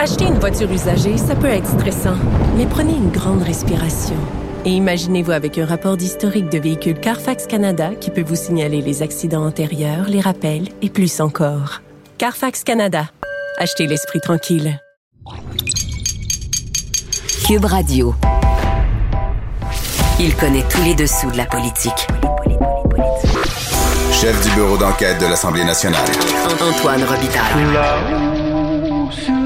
Acheter une voiture usagée, ça peut être stressant, mais prenez une grande respiration. Et imaginez-vous avec un rapport d'historique de véhicule Carfax Canada qui peut vous signaler les accidents antérieurs, les rappels et plus encore. Carfax Canada. Achetez l'esprit tranquille. Cube Radio. Il connaît tous les dessous de la politique. Chef du bureau d'enquête de l'Assemblée nationale. Antoine Robitaille. Là-haut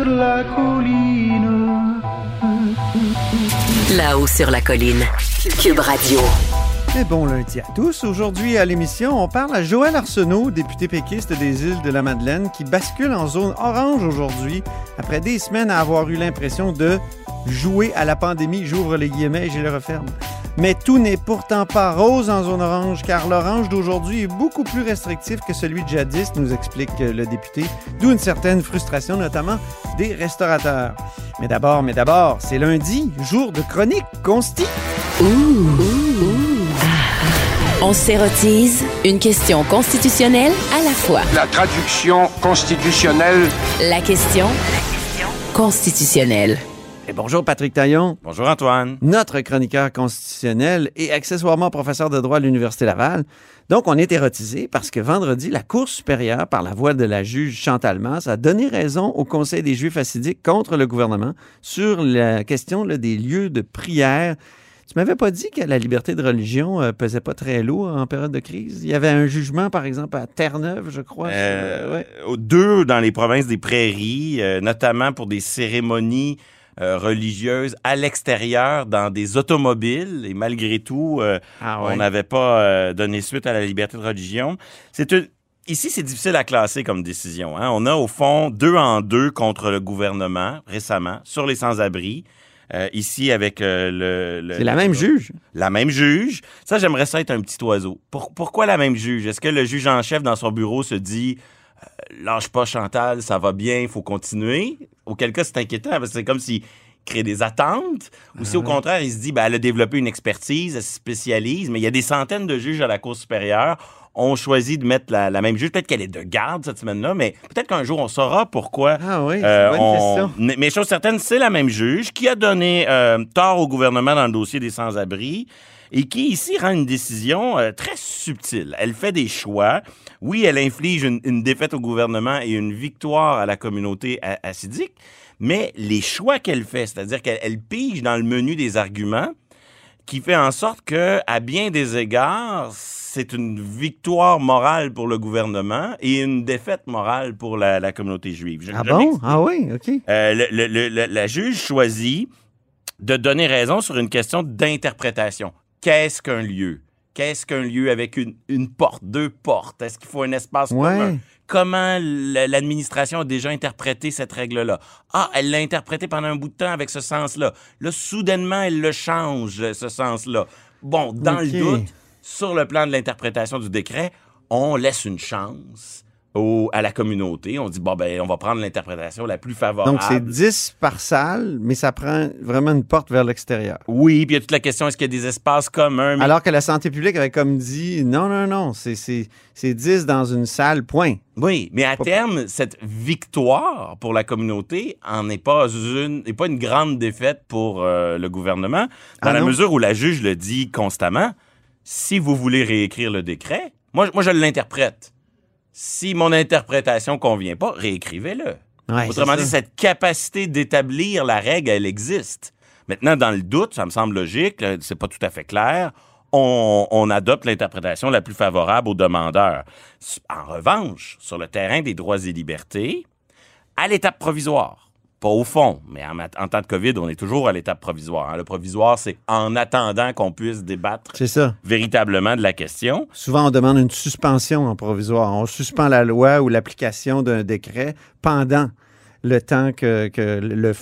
sur la colline. Là-haut sur la colline. Cube Radio. Et bon lundi à tous. Aujourd'hui à l'émission, on parle à Joël Arsenault, député péquiste des îles de la Madeleine, qui bascule en zone orange aujourd'hui après des semaines à avoir eu l'impression de jouer à la pandémie. J'ouvre les guillemets et je les referme. Mais tout n'est pourtant pas rose en zone orange, car l'orange d'aujourd'hui est beaucoup plus restrictif que celui de jadis, nous explique le député, d'où une certaine frustration, notamment des restaurateurs. Mais d'abord, mais d'abord, c'est lundi, jour de chronique consti. On s'érotise une question constitutionnelle à la fois. La traduction constitutionnelle. La question constitutionnelle. Et bonjour Patrick Taillon, Bonjour Antoine. notre chroniqueur constitutionnel et accessoirement professeur de droit à l'Université Laval. Donc, on est érotisé parce que vendredi, la Cour supérieure, par la voix de la juge Chantal Masse, a donné raison au Conseil des Juifs assidiques contre le gouvernement sur la question là, des lieux de prière. Tu m'avais pas dit que la liberté de religion euh, pesait pas très lourd en période de crise? Il y avait un jugement, par exemple, à Terre-Neuve, je crois. Euh, sur- ouais. Deux dans les provinces des prairies, euh, notamment pour des cérémonies euh, religieuses à l'extérieur dans des automobiles. Et malgré tout, euh, Ah ouais. on n'avait pas euh, donné suite à la liberté de religion. C'est une- Ici, c'est difficile à classer comme décision. hein. On a au fond deux en deux contre le gouvernement récemment sur les sans-abri. Euh, ici, avec euh, le, le- C'est la même juge. La même juge. Ça, j'aimerais ça être un petit oiseau. Pour- pourquoi la même juge? Est-ce que le juge en chef dans son bureau se dit lâche pas Chantal, ça va bien, il faut continuer? Auquel cas, c'est inquiétant parce que c'est comme s'il crée des attentes. Ou si au contraire, il se dit ben, elle a développé une expertise, elle se spécialise, mais il y a des centaines de juges à la Cour supérieure ont choisi de mettre la, la même juge. Peut-être qu'elle est de garde cette semaine-là, mais peut-être qu'un jour, on saura pourquoi Ah oui, c'est euh, une bonne on- question. Mais mais chose certaine, c'est la même juge qui a donné euh, tort au gouvernement dans le dossier des sans-abri et qui ici rend une décision euh, très subtile. Elle fait des choix. Oui, elle inflige une, une défaite au gouvernement et une victoire à la communauté assidique, mais les choix qu'elle fait, c'est-à-dire qu'elle elle pige dans le menu des arguments, qui fait en sorte que, à bien des égards, c'est une victoire morale pour le gouvernement et une défaite morale pour la, la communauté juive. Je- Ah je bon? Ah oui, OK. Euh, le- le- le- le- la juge choisit de donner raison sur une question d'interprétation. Qu'est-ce qu'un lieu? Qu'est-ce qu'un lieu avec une, une porte, deux portes? Est-ce qu'il faut un espace Ouais. commun? Comment l'administration a déjà interprété cette règle-là? Ah, elle l'a interprété pendant un bout de temps avec ce sens-là. Là, soudainement, elle le change, ce sens-là. Bon, dans le doute, sur le plan de l'interprétation du décret, on laisse une chance au- à la communauté. On dit, bon, ben, on va prendre l'interprétation la plus favorable. Donc, c'est 10 par salle, mais ça prend vraiment une porte vers l'extérieur. Oui, puis il y a toute la question, est-ce qu'il y a des espaces communs? Mais- Alors que la santé publique avait comme dit, non, non, non, c'est- c'est c'est 10 dans une salle, point. Oui, mais à terme, cette victoire pour la communauté en est pas une, n'est pas une grande défaite pour euh, le gouvernement, dans Ah la non? mesure où la juge le dit constamment. Si vous voulez réécrire le décret, moi, moi je l'interprète. Si mon interprétation convient pas, réécrivez-le. Ouais, Autrement dit, ça. cette capacité d'établir la règle, elle existe. Maintenant, dans le doute, ça me semble logique, c'est pas tout à fait clair. On, on adopte l'interprétation la plus favorable aux demandeurs. S- En revanche, sur le terrain des droits et libertés, à l'étape provisoire, pas au fond, mais en, temps de COVID, on est toujours à l'étape provisoire. hein. Le provisoire, c'est en attendant qu'on puisse débattre ça. véritablement de la question. Souvent, on demande une suspension en provisoire. On suspend la loi ou l'application d'un décret pendant le temps que, que le...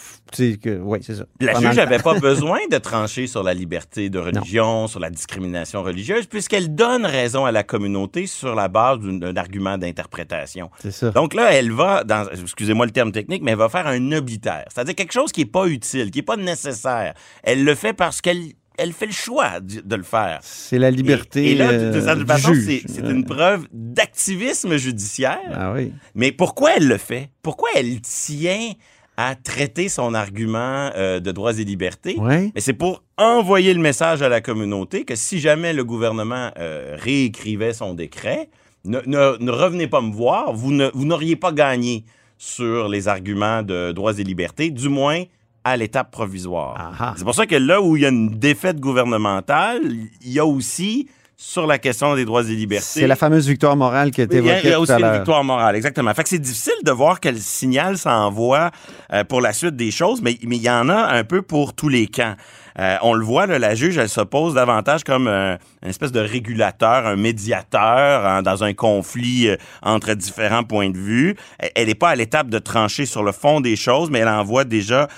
que, oui, c'est ça. La Pendant juge n'avait pas besoin de trancher sur la liberté de religion, sur la discrimination religieuse, puisqu'elle donne raison à la communauté sur la base d'un argument d'interprétation. C'est ça. Donc là, elle va, dans, excusez-moi le terme technique, mais elle va faire un oblitaire, c'est-à-dire quelque chose qui n'est pas utile, qui n'est pas nécessaire. Elle le fait parce qu'elle elle fait le choix de de le faire. C'est la liberté Et, et là, euh, de du façon, juge. c'est une preuve d'activisme judiciaire. Ah oui. Mais pourquoi elle le fait? Pourquoi elle tient à traiter son argument euh, de droits et libertés? Ouais. Mais c'est pour envoyer le message à la communauté que si jamais le gouvernement euh, réécrivait son décret, ne, ne- ne revenez pas me voir, vous ne- vous n'auriez pas gagné sur les arguments de droits et libertés, du moins à l'étape provisoire. C'est pour ça que là où il y a une défaite gouvernementale, il y a aussi sur la question des droits et libertés. C'est la fameuse victoire morale qui a été Il y a, évoquée il y a aussi une victoire morale, exactement. Fait que c'est difficile de voir quel signal ça envoie euh, pour la suite des choses, mais mais il y en a un peu pour tous les camps. Euh, on le voit, là, la juge, elle se pose davantage comme euh, une espèce de régulateur, un médiateur hein, dans un conflit euh, entre différents points de vue. Elle- n'est pas à l'étape de trancher sur le fond des choses, mais elle envoie déjà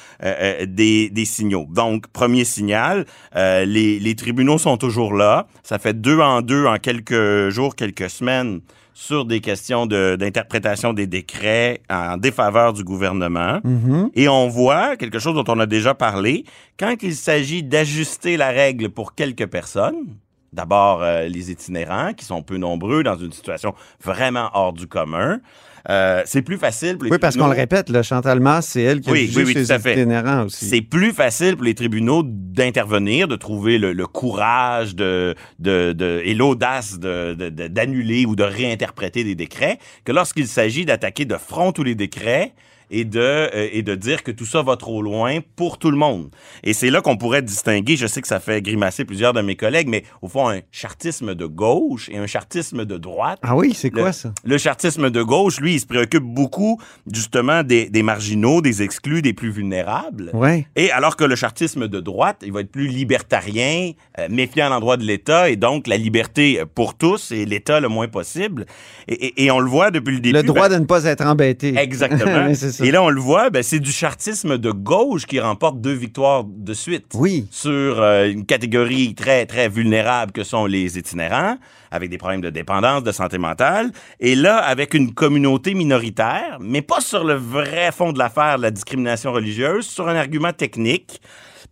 des, signaux. Donc, premier signal, les tribunaux sont toujours là. Ça fait deux en deux en quelques jours, quelques semaines sur des questions de- d'interprétation des décrets en défaveur du gouvernement. Mhm. Et on voit quelque chose dont on a déjà parlé, quand il s'agit d'ajuster la règle pour quelques personnes, d'abord euh, les itinérants, qui sont peu nombreux dans une situation vraiment hors du commun, euh, c'est plus facile pour les Oui, parce qu'on le tribunaux- répète, là, Chantal Masse, c'est elle qui a Oui, jugé oui, oui, itinérants aussi. c'est plus facile pour les tribunaux d'intervenir, de trouver le, le courage de, de, de- et l'audace d'annuler ou de réinterpréter des décrets que lorsqu'il s'agit d'attaquer de front tous les décrets et de, euh, et de dire que tout ça va trop loin pour tout le monde. Et c'est là qu'on pourrait distinguer, je sais que ça fait grimacer plusieurs de mes collègues, mais au fond, un chartisme de gauche et un chartisme de droite. Ah oui, c'est quoi Le- ça? Le chartisme de gauche, lui, il se préoccupe beaucoup justement des, des marginaux, des exclus, des plus vulnérables. Ouais. Et alors que le chartisme de droite, il va être plus libertarien, euh, méfiant à l'endroit de l'État, et donc la liberté euh, pour tous et l'État le moins possible. Et, et- et on le voit depuis le début. Le droit ben, de ne pas être embêté. Exactement. Oui, c'est ça. Et là, on le voit, ben, c'est du chartisme de gauche qui remporte deux victoires de suite Oui. sur euh, une catégorie très, très vulnérable que sont les itinérants, avec des problèmes de dépendance, de santé mentale, et là, avec une communauté minoritaire, mais pas sur le vrai fond de l'affaire de la discrimination religieuse, sur un argument technique.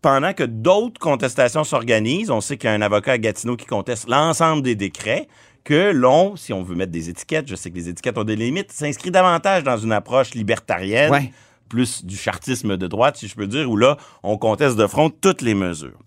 Pendant que d'autres contestations s'organisent, on sait qu'il y a un avocat à Gatineau qui conteste l'ensemble des décrets, que l'on, si on veut mettre des étiquettes, je sais que les étiquettes ont des limites, s'inscrit davantage dans une approche libertarienne Ouais. plus du chartisme de droite, si je peux dire, où là, on conteste de front toutes les mesures.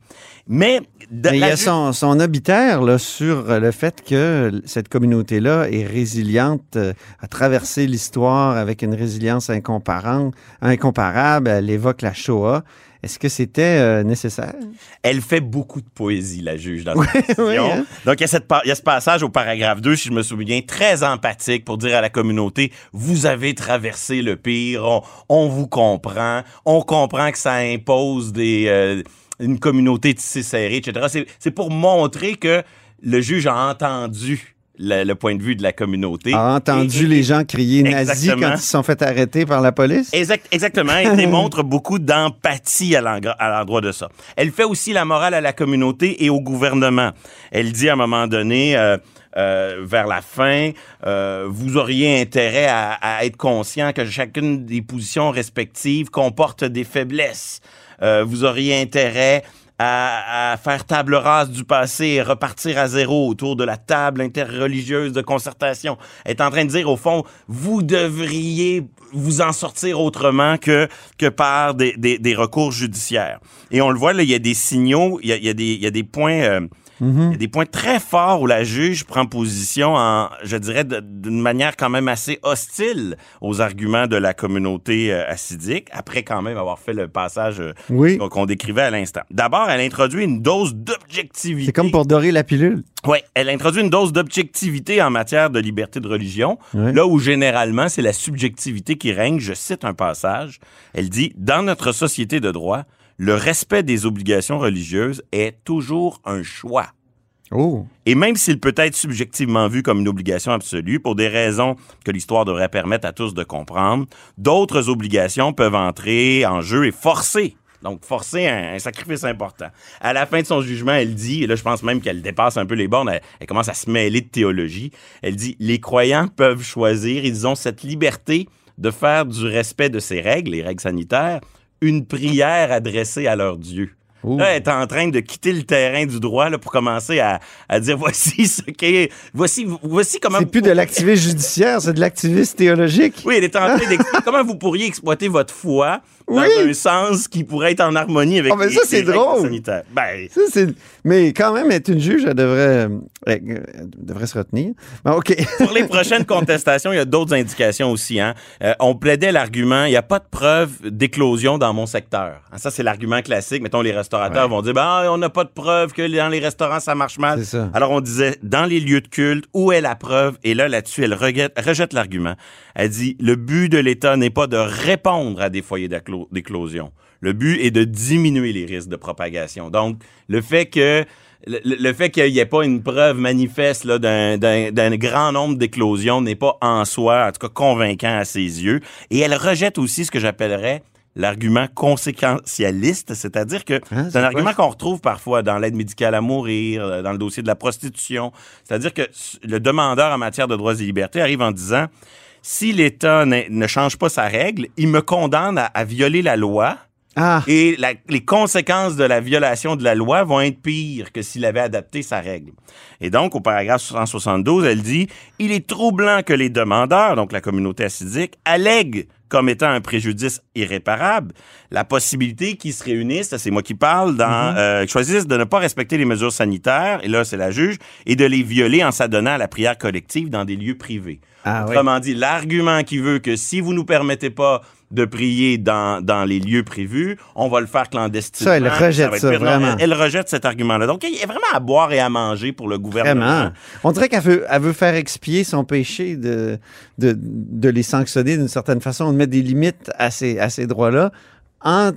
Mais, de- Mais il y a son, son obitaire là, sur le fait que cette communauté-là est résiliente, euh, a traversé l'histoire avec une résilience incomparable. incomparable. Elle évoque la Shoah. Est-ce que c'était euh, nécessaire? elle fait beaucoup de poésie, la juge, dans cette ouais, hein. Donc, il y, a cette par- il y a ce passage au paragraphe 2, si je me souviens, très empathique pour dire à la communauté, vous avez traversé le pire, on, on vous comprend, on comprend que ça impose des, euh, une communauté tissée serrée, etc. C'est pour montrer que le juge a entendu le, le point de vue de la communauté. A entendu Et- et- les gens crier nazi Exactement. quand ils se sont fait arrêter par la police? Exact- exactement. Elle démontre beaucoup d'empathie à l'endroit de ça. Elle fait aussi la morale à la communauté et au gouvernement. Elle dit à un moment donné, euh, euh, vers la fin, euh, vous auriez intérêt à, à être conscient que chacune des positions respectives comporte des faiblesses. Euh, vous auriez intérêt à, à faire table rase du passé et repartir à zéro autour de la table interreligieuse de concertation. Est en train de dire, au fond, vous devriez vous en sortir autrement que, que par des, des, des recours judiciaires. Et on le voit, là, il y a des signaux, il y a, il y a, des, il y a des points... euh, il y a des points très forts où la juge prend position en, je dirais, d'une manière quand même assez hostile aux arguments de la communauté euh, assidique, après quand même avoir fait le passage euh, Oui. qu'on- décrivait à l'instant. D'abord, elle introduit une dose d'objectivité. C'est comme pour dorer la pilule. Oui, elle introduit une dose d'objectivité en matière de liberté de religion, là où généralement c'est la subjectivité qui règne. Je cite un passage. Elle dit Dans notre société de droit, le respect des obligations religieuses est toujours un choix. Oh. Et même s'il peut être subjectivement vu comme une obligation absolue, pour des raisons que l'histoire devrait permettre à tous de comprendre, d'autres obligations peuvent entrer en jeu et forcer. Donc, forcer un, un sacrifice important. À la fin de son jugement, elle dit, et là, je pense même qu'elle dépasse un peu les bornes, elle, elle commence à se mêler de théologie. Elle dit, les croyants peuvent choisir, ils ont cette liberté de faire du respect de ces règles, les règles sanitaires, une prière adressée à leur Dieu. Ouh. Là, elle est en train de quitter le terrain du droit là, pour commencer à, à dire voici ce qu'est. Voici, voici comment. C'est plus de l'activiste judiciaire, c'est de l'activiste théologique. Oui, elle est en train d'expliquer comment vous pourriez exploiter votre foi dans Oui. un sens qui pourrait être en harmonie avec Oh, mais les, ça, les règles drôle. sanitaires. Ben, Ça, c'est- Mais quand même, être une juge, elle devrait, euh, elle devrait se retenir. OK. Pour les prochaines contestations, il y a d'autres indications aussi. Hein. Euh, on plaidait l'argument, il n'y a pas de preuve d'éclosion dans mon secteur. Hein, ça, c'est l'argument classique. Mettons, les restaurateurs Ouais. vont dire, ben, on n'a pas de preuve que dans les restaurants, ça marche mal. Ça. Alors, on disait, dans les lieux de culte, où est la preuve? Et là, là-dessus, elle rejette, l'argument. Elle dit, le but de l'État n'est pas de répondre à des foyers d'éclo- d'éclosion. Le but est de diminuer les risques de propagation. Donc, le fait que le, fait qu'il n'y ait pas une preuve manifeste d'un grand nombre d'éclosions n'est pas en soi, en tout cas, convaincant à ses yeux. Et elle rejette aussi ce que j'appellerais l'argument conséquentialiste, c'est-à-dire que Hein, c'est un argument qu'on retrouve parfois dans l'aide médicale à mourir, euh, dans le dossier de la prostitution. C'est-à-dire que le demandeur en matière de droits et libertés arrive en disant si l'État ne, ne change pas sa règle, il me condamne à, à violer la loi. Ah, Et la- les conséquences de la violation de la loi vont être pires que s'il avait adapté sa règle. Et donc, au paragraphe 172, elle dit Il est troublant que les demandeurs, donc la communauté assidique, allèguent comme étant un préjudice irréparable la possibilité qu'ils se réunissent, c'est moi qui parle, dans, euh, choisissent de ne pas respecter les mesures sanitaires, et là c'est la juge, et de les violer en s'adonnant à la prière collective dans des lieux privés. Ah, oui. Autrement dit, l'argument qui veut que si vous nous permettez pas de prier dans, dans les lieux prévus, on va le faire clandestinement. Ça, elle rejette ça, pire. Non, vraiment. elle, elle rejette cet argument-là. Donc, il y a vraiment à boire et à manger pour le gouvernement. vraiment. On dirait qu'elle veut, elle veut faire expier son péché de, de, de les sanctionner d'une certaine façon, de mettre des limites à ces, à ces droits-là en,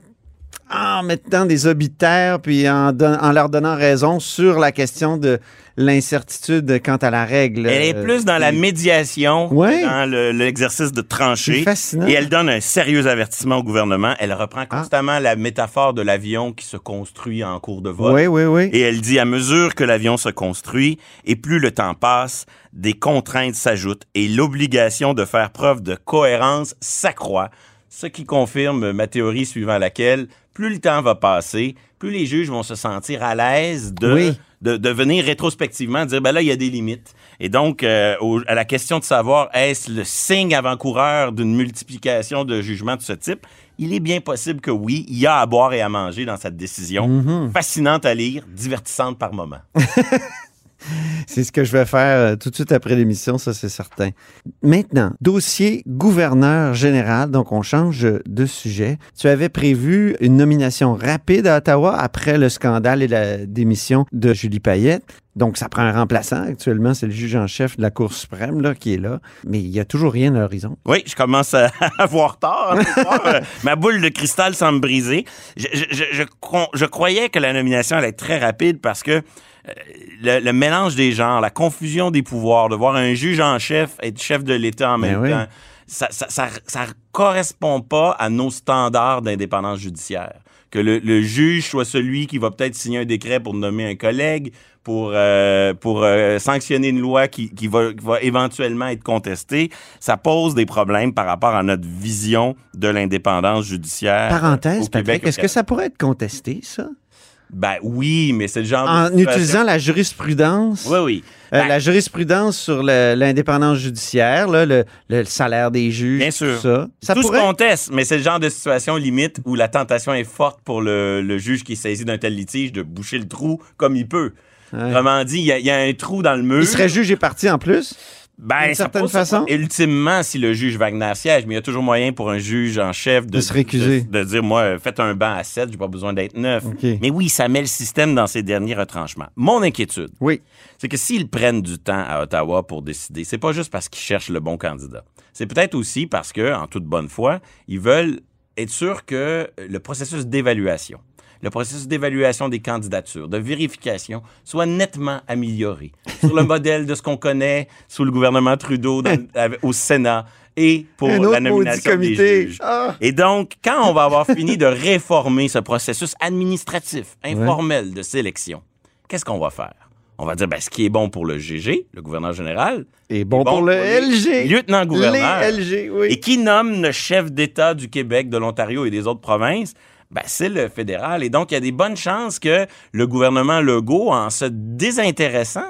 en mettant des obitaires puis en, don- en leur donnant raison sur la question de l'incertitude quant à la règle. Elle est Euh, plus dans la médiation Ouais. dans le- l'exercice de trancher. fascinant. Et elle donne un sérieux avertissement au gouvernement. Elle reprend Ah. constamment la métaphore de l'avion qui se construit en cours de vol. Oui, oui, oui. Et elle dit, à mesure que l'avion se construit et plus le temps passe, des contraintes s'ajoutent et l'obligation de faire preuve de cohérence s'accroît, ce qui confirme ma théorie suivant laquelle plus le temps va passer, plus les juges vont se sentir à l'aise de, Oui. de, de venir rétrospectivement dire, ben là, il y a des limites. Et donc, euh, au- à la question de savoir, est-ce le signe avant-coureur d'une multiplication de jugements de ce type? Il est bien possible que oui, il y a à boire et à manger dans cette décision. Mm-hmm. Fascinante à lire, divertissante par moment. C'est ce que je vais faire euh, tout de suite après l'émission, ça c'est certain. Maintenant, dossier gouverneur général, donc on change de sujet. Tu avais prévu une nomination rapide à Ottawa après le scandale et la démission de Julie Payette. Donc ça prend un remplaçant. Actuellement, c'est le juge en chef de la Cour suprême là, qui est là. Mais il n'y a toujours rien à l'horizon. Oui, je commence à avoir tort. hein. Euh, Ma boule de cristal semble briser. Je, je, je, je cro- je croyais que la nomination allait être très rapide parce que euh, le, le mélange des genres, la confusion des pouvoirs, de voir un juge en chef être chef de l'État en Ben même temps, ça, ça, ça, ça correspond pas à nos standards d'indépendance judiciaire. Que le, le juge soit celui qui va peut-être signer un décret pour nommer un collègue, pour, euh, pour euh, sanctionner une loi qui, qui, va, qui va éventuellement être contestée, ça pose des problèmes par rapport à notre vision de l'indépendance judiciaire. Parenthèse, Patrick, est-ce que ça pourrait être contesté, ça? Ben oui, mais c'est le genre En de utilisant la jurisprudence. Oui, oui. Euh, Ben, la jurisprudence sur l'indépendance judiciaire, là, le, le salaire des juges, Bien tout sûr. ça. Ça tout pourrait... se conteste, mais c'est le genre de situation limite où la tentation est forte pour le, le juge qui est saisi d'un tel litige de boucher le trou comme il peut. Ouais. Autrement dit, il y, y a un trou dans le mur. Il serait juge et parti en plus? Ben, d'une ça certaine pose- façon. Ultimement, si le juge Wagner siège, mais il y a toujours moyen pour un juge en chef de, De se récuser. De, de dire, moi, faites un banc à 7, j'ai pas besoin d'être neuf. OK. Mais oui, ça met le système dans ses derniers retranchements. Mon inquiétude, Oui. c'est que s'ils prennent du temps à Ottawa pour décider, c'est pas juste parce qu'ils cherchent le bon candidat. C'est peut-être aussi parce que, en toute bonne foi, ils veulent être sûrs que le processus d'évaluation, le processus d'évaluation des candidatures, de vérification, soit nettement amélioré sur le modèle de ce qu'on connaît sous le gouvernement Trudeau dans- au Sénat et pour la nomination des juges. Ah! Et donc, quand on va avoir fini de réformer ce processus administratif, informel de sélection, qu'est-ce qu'on va faire? On va dire, ben, ce qui est bon pour le GG, le gouverneur général, Et bon, pour le LG. oui. Et qui nomme le chef d'État du Québec, de l'Ontario et des autres provinces? Ben, c'est le fédéral. Et donc, il y a des bonnes chances que le gouvernement Legault, en se désintéressant,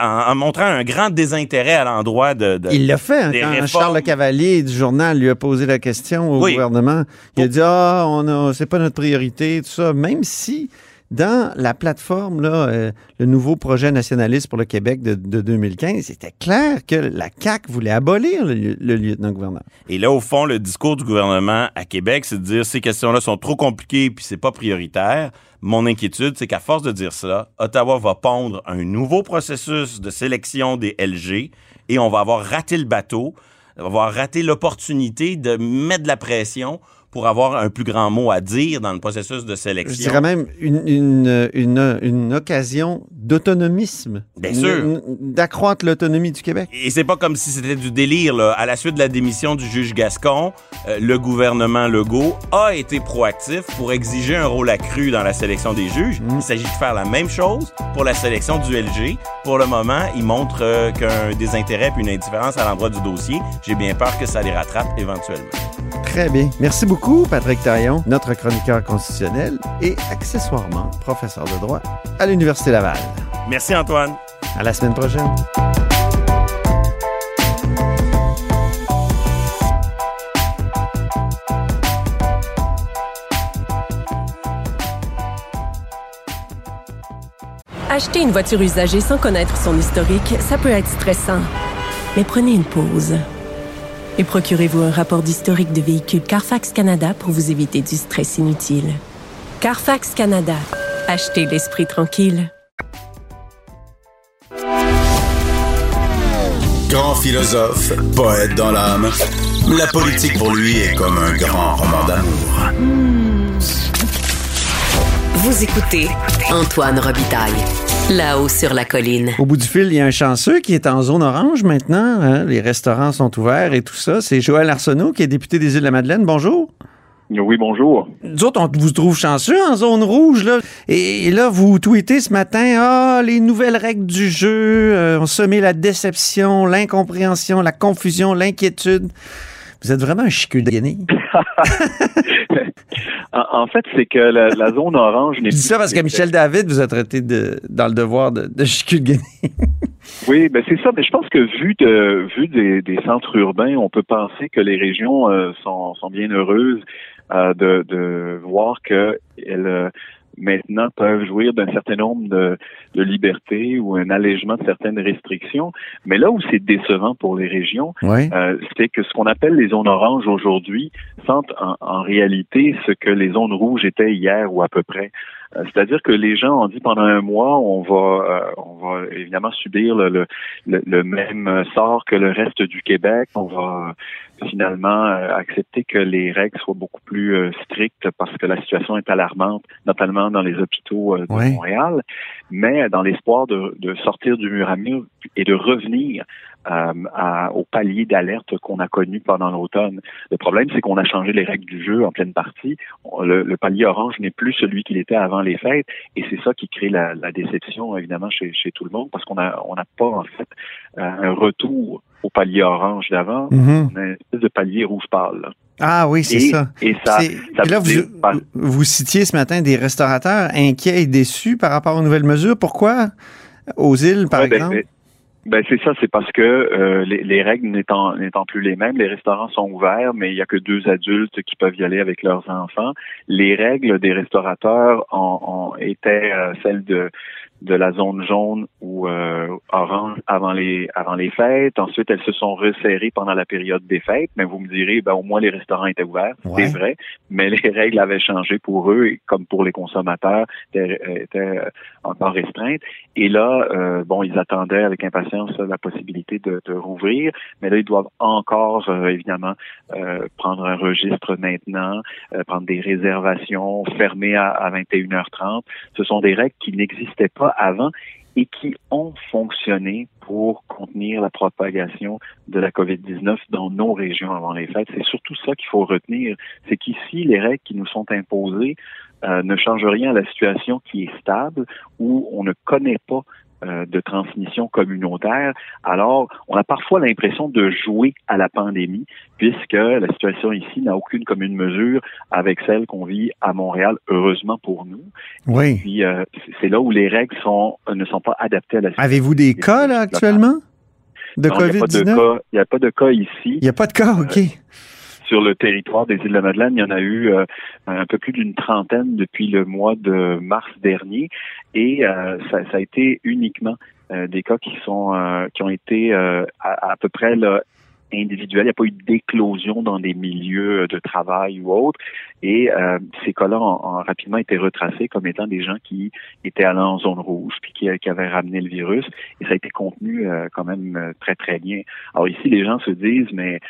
en, montrant un grand désintérêt à l'endroit de, de- Il l'a fait hein, quand réformes. Charles Le Cavalier du journal lui a posé la question au Oui. gouvernement. Il a dit ah on a c'est pas notre priorité tout ça même si dans la plateforme euh, le nouveau projet nationaliste pour le Québec de, de 2015 c'était clair que la CAC voulait abolir le lieutenant-gouverneur. Et là, au fond, le discours du gouvernement à Québec, c'est de dire ces questions-là sont trop compliquées puis c'est pas prioritaire. Mon inquiétude, c'est qu'à force de dire cela, Ottawa va pondre un nouveau processus de sélection des LG et on va avoir raté le bateau, on va avoir raté l'opportunité de mettre de la pression pour avoir un plus grand mot à dire dans le processus de Je sélection. dirais même une, une, une, une occasion d'autonomisme. Bien sûr. D'accroître l'autonomie du Québec. Et c'est pas comme si c'était du délire. Là. À la suite de la démission du juge Gascon, euh, le gouvernement Legault a été proactif pour exiger un rôle accru dans la sélection des juges. Il s'agit de faire la même chose pour la sélection du LG. Pour le moment, il montre euh, qu'un désintérêt puis une indifférence à l'endroit du dossier. J'ai bien peur que ça les rattrape éventuellement. Très bien. Merci beaucoup, Patrick Taillon, notre chroniqueur constitutionnel et accessoirement professeur de droit à l'Université Laval. Merci Antoine. À la semaine prochaine. Acheter une voiture usagée sans connaître son historique, ça peut être stressant. Mais prenez une pause. Et procurez-vous un rapport d'historique de véhicule Carfax Canada pour vous éviter du stress inutile. Carfax Canada. Achetez l'esprit tranquille. Grand philosophe, poète dans l'âme, la politique pour lui est comme un grand roman d'amour. Vous écoutez Antoine Robitaille, là-haut sur la colline. Au bout du fil, il y a un chanceux qui est en zone orange maintenant. hein. Les restaurants sont ouverts et tout ça. C'est Joël Arsenault qui est député des Îles-de-la-Madeleine. Bonjour. Oui, bonjour. Nous autres, on vous trouve chanceux en zone rouge. Là. Et, et là, vous tweetez ce matin, ah, les nouvelles règles du jeu euh, ont semé la déception, l'incompréhension, la confusion, l'inquiétude. Vous êtes vraiment un chicule de guenille. En, fait, c'est que la, la zone orange n'est Je dis ça parce que Michel David vous a traité de, dans le devoir de, de chicule de guenille. Oui, ben c'est ça. Mais je pense que vu de vu des, des centres urbains, on peut penser que les régions euh, sont, sont bien heureuses euh, de, de voir que elles euh, maintenant peuvent jouir d'un certain nombre de, de libertés ou un allègement de certaines restrictions. Mais là où c'est décevant pour les régions, Oui. euh, c'est que ce qu'on appelle les zones oranges aujourd'hui sentent en, en réalité ce que les zones rouges étaient hier ou à peu près. Euh, C'est-à-dire que les gens ont dit pendant un mois, on va, euh, on va évidemment subir le, le, le- même sort que le reste du Québec. On va euh, finalement accepter que les règles soient beaucoup plus strictes parce que la situation est alarmante, notamment dans les hôpitaux de. Montréal. Mais dans l'espoir de, de sortir du mur à mur et de revenir à- au palier d'alerte qu'on a connu pendant l'automne. Le problème, c'est qu'on a changé les règles du jeu en pleine partie. Le, le palier orange n'est plus celui qu'il était avant les fêtes, et c'est ça qui crée la, la déception évidemment chez, chez tout le monde, parce qu'on a on n'a pas en fait euh, un retour au palier orange d'avant. Mhm. On a une espèce de palier rouge pâle. Ah oui, c'est ça. et ça, ça et là, vous, vous citiez ce matin des restaurateurs inquiets et déçus par rapport aux nouvelles mesures. Pourquoi? Aux îles, par Ouais, ben, exemple? ben, ben, c'est ça, c'est parce que euh, les, les règles n'étant n'étant plus les mêmes, les restaurants sont ouverts, mais il y a que deux adultes qui peuvent y aller avec leurs enfants. Les règles des restaurateurs ont, ont étaient euh, celles de de la zone jaune ou euh, orange avant les avant les fêtes. Ensuite, elles se sont resserrées pendant la période des fêtes. Mais vous me direz, ben au moins les restaurants étaient ouverts, Ouais. c'est vrai. Mais les règles avaient changé pour eux, et comme pour les consommateurs, étaient, étaient euh, encore restreintes. Et là, euh, bon, ils attendaient avec impatience la possibilité de, de rouvrir, mais là, ils doivent encore, euh, évidemment, euh, prendre un registre maintenant, euh, prendre des réservations, fermer à, à 21h30. Ce sont des règles qui n'existaient pas avant et qui ont fonctionné pour contenir la propagation de la COVID-19 dans nos régions avant les fêtes. C'est surtout ça qu'il faut retenir. C'est qu'ici, les règles qui nous sont imposées euh, ne changent rien à la situation qui est stable, où on ne connaît pas euh, de transmission communautaire. Alors, on a parfois l'impression de jouer à la pandémie, puisque la situation ici n'a aucune commune mesure avec celle qu'on vit à Montréal, heureusement pour nous. Oui. Puis, euh, c'est là où les règles sont, ne sont pas adaptées à la situation. Avez-vous des cas, là, actuellement? De Non, il n'y a pas de COVID-19? cas- Il n'y a pas de cas ici. Il n'y a pas de cas, OK. Sur le territoire des îles de la Madeleine. Il y en a eu euh, un peu plus d'une trentaine depuis le mois de mars dernier et euh, ça, a été uniquement euh, des cas qui sont qui ont été à, à peu près là, individuels. Il n'y a pas eu d'éclosion dans des milieux de travail ou autres. Et euh, ces cas-là ont, ont rapidement été retracés comme étant des gens qui étaient allés en zone rouge puis qui, qui avaient ramené le virus. Et ça a été contenu euh, quand même euh, très, très bien. Alors ici, les gens se disent, mais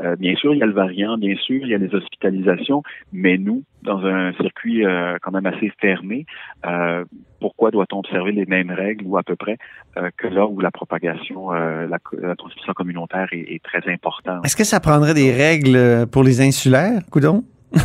euh, bien sûr, il y a le variant, bien sûr, il y a les hospitalisations, mais nous, dans un circuit euh, quand même assez fermé, euh, pourquoi doit-on observer les mêmes règles ou à peu près euh, que là où la propagation, euh, la, la transmission communautaire est, est très importante? Est-ce que ça prendrait des règles euh, pour les insulaires, coudon?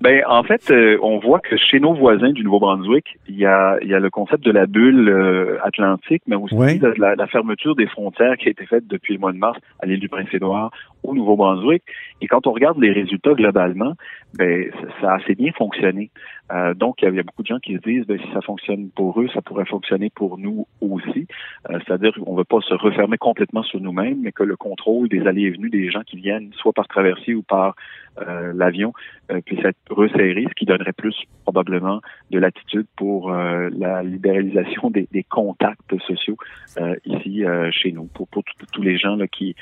Ben, en fait, euh, on voit que chez nos voisins du Nouveau-Brunswick, il y a, il y a le concept de la bulle euh, atlantique, mais aussi la, la fermeture des frontières qui a été faite depuis le mois de mars à l'île du Prince-Édouard au Nouveau-Brunswick. Et quand on regarde les résultats globalement, ben, ça, a assez bien fonctionné. Euh, donc, il y, a, il y a beaucoup de gens qui se disent, ben, si ça fonctionne pour eux, ça pourrait fonctionner pour nous aussi. Euh, C'est-à-dire qu'on ne veut pas se refermer complètement sur nous-mêmes, mais que le contrôle des allées et venues des gens qui viennent, soit par traversée ou par euh, l'avion, euh, puisse être resserré, ce qui donnerait plus probablement de latitude pour euh, la libéralisation des, des contacts sociaux euh, ici euh, chez nous, pour, pour tous- les gens là, qui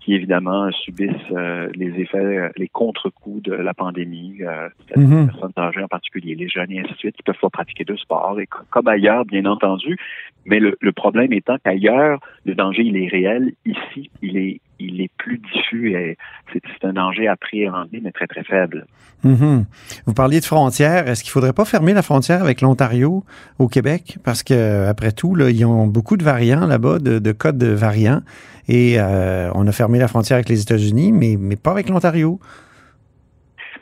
qui évidemment subissent euh, les effets, les contre-coups de la pandémie, euh, c'est-à-dire Mhm. les personnes âgées en particulier, les jeunes et ainsi de suite, qui peuvent pas pratiquer de sport, et co- comme ailleurs, bien entendu. Mais le, le problème étant qu'ailleurs, le danger, il est réel. Ici, il est, il est plus diffus et c'est un danger appréhendé, mais très, très faible. Mhm. Vous parliez de frontières. Est-ce qu'il faudrait pas fermer la frontière avec l'Ontario au Québec? Parce que, après tout, là, ils ont beaucoup de variants là-bas, de, de codes de variants. Et euh, on a fermé la frontière avec les États-Unis, mais, mais pas avec l'Ontario.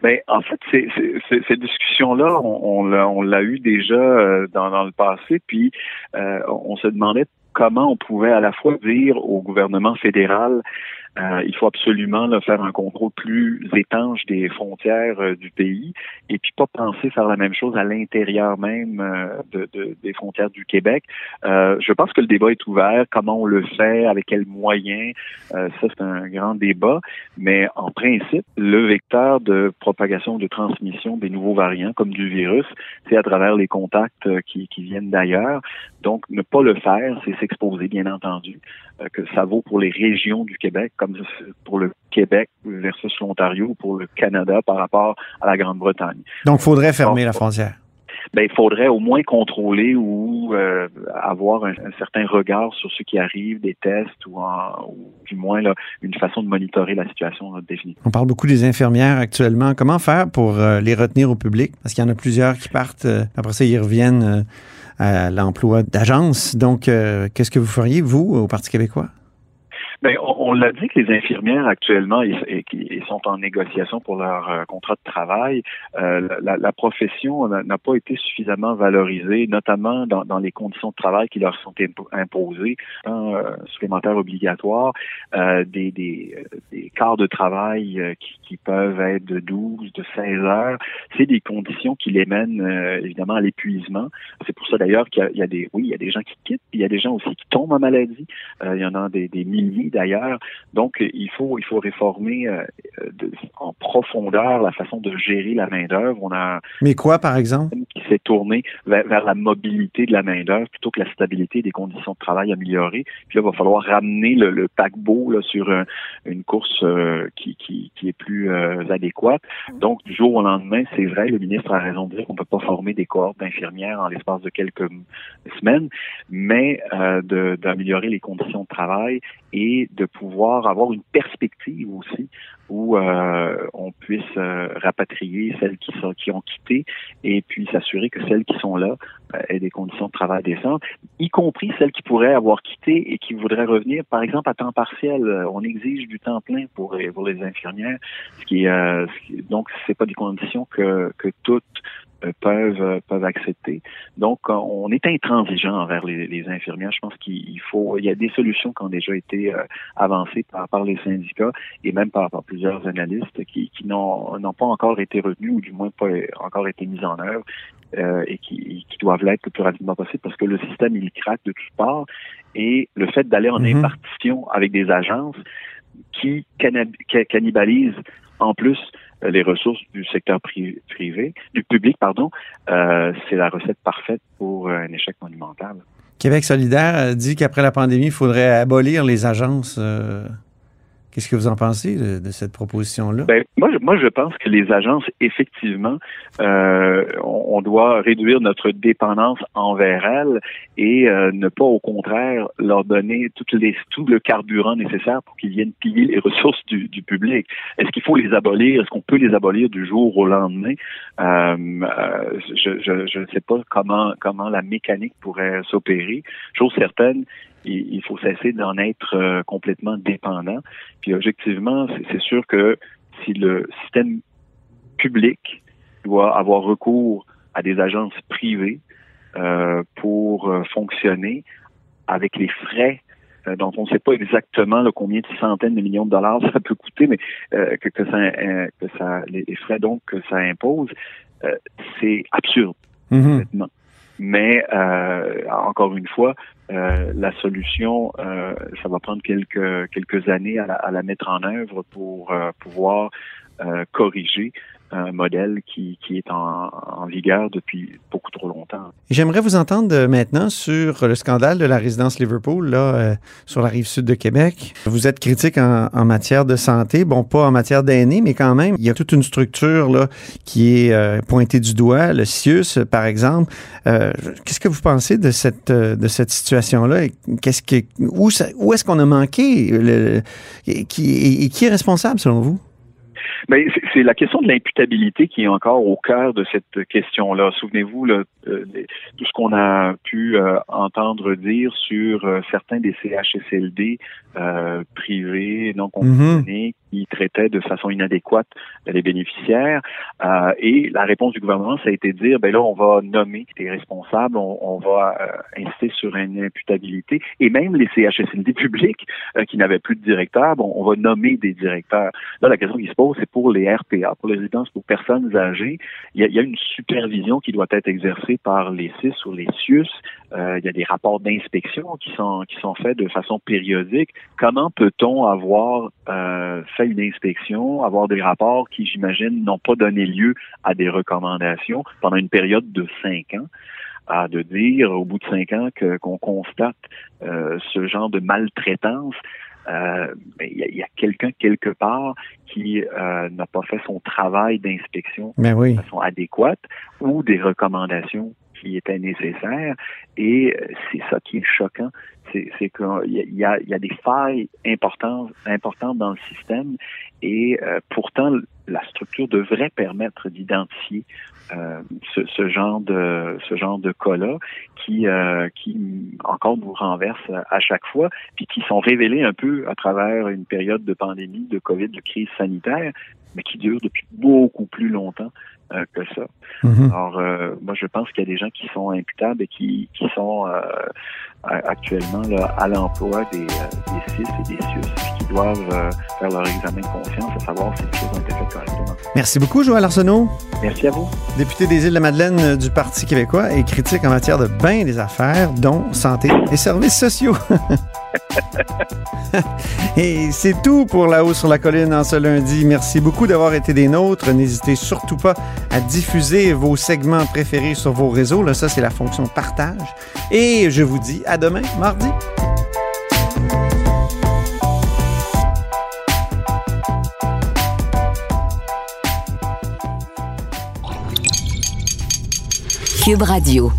Ben, en fait, c'est, c'est- cette discussion-là, on, on l'a, eu déjà euh, dans, dans le passé, puis euh, on se demandait comment on pouvait à la fois dire au gouvernement fédéral euh, il faut absolument là, faire un contrôle plus étanche des frontières euh, du pays et puis pas penser faire la même chose à l'intérieur même euh, de, de- des frontières du Québec. Euh, je pense que le débat est ouvert. Comment on le fait, avec quels moyens, euh, ça c'est un grand débat. Mais en principe, le vecteur de propagation, de transmission des nouveaux variants, comme du virus, c'est à travers les contacts qui, qui viennent d'ailleurs. Donc, ne pas le faire, c'est s'exposer, bien entendu, que ça vaut pour les régions du Québec, comme pour le Québec versus l'Ontario, ou pour le Canada par rapport à la Grande-Bretagne. Donc, il faudrait fermer la frontière. Ben, il faudrait au moins contrôler ou euh, avoir un, un certain regard sur ce qui arrive, des tests ou, en, ou du moins là, une façon de monitorer la situation définitivement. On parle beaucoup des infirmières actuellement. Comment faire pour euh, les retenir au public? Parce qu'il y en a plusieurs qui partent, euh, après ça, ils reviennent à l'emploi d'agence. Donc, qu'est-ce que vous feriez, vous, au Parti québécois? Ben, on, on l'a dit que les infirmières actuellement et qui- sont en négociation pour leur euh, contrat de travail. Euh, la, la profession n'a pas été suffisamment valorisée, notamment dans, dans les conditions de travail qui leur sont impo- imposées, temps euh, supplémentaires obligatoires, euh, des, des, des quarts de travail euh, qui, qui peuvent être de 12, de 16 heures. C'est des conditions qui les mènent euh, évidemment à l'épuisement. C'est pour ça d'ailleurs qu'il y y, a des, oui, il y a des gens qui quittent, puis il y a des gens aussi qui tombent en maladie. Il y en a des, des milliers d'ailleurs. Donc, il faut, il faut réformer euh, de- en profondeur la façon de gérer la main-d'œuvre. On a Mais quoi, par exemple? qui s'est tourné vers, vers la mobilité de la main-d'œuvre plutôt que la stabilité des conditions de travail améliorées. Puis là, il va falloir ramener le, le paquebot là, sur un- une course euh, qui, qui, qui est plus euh, adéquate. Donc, du jour au lendemain, c'est vrai, le ministre a raison de dire qu'on ne peut pas former des cohortes d'infirmières en l'espace de quelques semaines, mais euh, d'améliorer les conditions de travail et de pouvoir avoir une perspective aussi où euh, on puisse euh, rapatrier celles qui sont qui ont quitté et puis s'assurer que celles qui sont là aient des conditions de travail décentes, y compris celles qui pourraient avoir quitté et qui voudraient revenir, par exemple, à temps partiel. On exige du temps plein pour, pour les infirmières, ce qui, euh, ce qui donc c'est pas des conditions que, que toutes euh, peuvent euh, peuvent accepter. Donc, euh, on est intransigeant envers les, infirmières. Je pense qu'il faut, il y a des solutions qui ont déjà été avancées par, par les syndicats et même par, plusieurs analystes qui, qui n'ont pas encore été retenues ou du moins pas encore été mises en œuvre. Euh, et qui, qui, doivent l'être le plus rapidement possible parce que le système il craque de toutes parts et le fait d'aller en mm-hmm. impartition avec des agences qui cannibalisent en plus euh, les ressources du secteur privé, du public, pardon, euh, c'est la recette parfaite pour un échec monumental. Québec solidaire dit qu'après la pandémie, il faudrait abolir les agences. Euh, Qu'est-ce que vous en pensez de, cette proposition-là? Ben, moi, moi, je pense que les agences, effectivement, euh, on, doit réduire notre dépendance envers elles et euh, ne pas, au contraire, leur donner toutes les, tout le carburant nécessaire pour qu'ils viennent piller les ressources du, du public. Est-ce qu'il faut les abolir? Est-ce qu'on peut les abolir du jour au lendemain? Euh, euh je, je, je ne sais pas comment, comment la mécanique pourrait s'opérer. Chose certaine, il, faut cesser d'en être euh, complètement dépendant. Puis objectivement, c'est sûr que si le système public doit avoir recours à des agences privées euh, pour euh, fonctionner avec les frais dont on ne sait pas exactement combien de centaines de millions de dollars ça peut coûter, mais que, que, ça, que ça, les, frais donc que ça impose, c'est absurde. Mm Mais encore une fois, euh, la solution, euh, ça va prendre quelques quelques années à la, mettre en œuvre pour euh, pouvoir corriger un modèle qui, qui est en, vigueur depuis beaucoup trop longtemps. J'aimerais vous entendre maintenant sur le scandale de la résidence Liverpool, là, euh, sur la rive sud de Québec. Vous êtes critique en, matière de santé, bon, pas en matière d'aînés, mais quand même, il y a toute une structure là, qui est euh, pointée du doigt, le CIUS, par exemple. Euh, Qu'est-ce que vous pensez de cette, euh, de cette situation-là? Qu'est-ce que, où, où est-ce qu'on a manqué? Et qui est responsable, selon vous? Mais c'est la question de l'imputabilité qui est encore au cœur de cette question-là. Souvenez-vous euh, tout ce qu'on a pu euh, entendre dire sur euh, certains des CHSLD privés non conventionnés traitaient de façon inadéquate les bénéficiaires. et la réponse du gouvernement, ça a été de dire, ben là, on va nommer des responsables, on, va insister sur une imputabilité. Et même les CHSLD publics qui n'avaient plus de directeur, bon, on va nommer des directeurs. Là, la question qui se pose, c'est pour les RPA, pour les résidences pour personnes âgées, il y, a, une supervision qui doit être exercée par les CIS ou les CIUS. Euh, il y a des rapports d'inspection qui sont qui sont faits de façon périodique. Comment peut-on avoir euh, fait une inspection, avoir des rapports qui, j'imagine, n'ont pas donné lieu à des recommandations pendant une période de cinq ans? à de dire au bout de cinq ans que qu'on constate euh, ce genre de maltraitance? Euh, il y a, quelqu'un quelque part qui euh, n'a pas fait son travail d'inspection ben de façon adéquate ou des recommandations qui étaient nécessaires. Et euh, c'est ça qui est choquant, c'est qu'il y a, y a des failles importantes, importantes dans le système. Et pourtant la structure devrait permettre d'identifier euh, ce, genre de ce genre de cas-là qui euh, qui encore nous renverse à chaque fois, puis qui sont révélés un peu à travers une période de pandémie, de COVID, de crise sanitaire, mais qui dure depuis beaucoup plus longtemps euh, que ça. Mm-hmm. Alors, euh, moi, je pense qu'il y a des gens qui sont imputables et qui, qui sont euh, actuellement là, à l'emploi des, des CIS et des CIUS, qui doivent faire leur examen de conscience à savoir si les choses ont été faites correctement. Merci beaucoup, Joël Arsenault. Merci à vous. Député des Îles-de-la-Madeleine du Parti québécois et critique en matière de bain des affaires, dont santé et services sociaux. et c'est tout pour La Haut sur la Colline en ce lundi. Merci beaucoup d'avoir été des nôtres. N'hésitez surtout pas à diffuser vos segments préférés sur vos réseaux. Là, ça, c'est la fonction partage. Et je vous dis à demain, mardi. Cube Radio.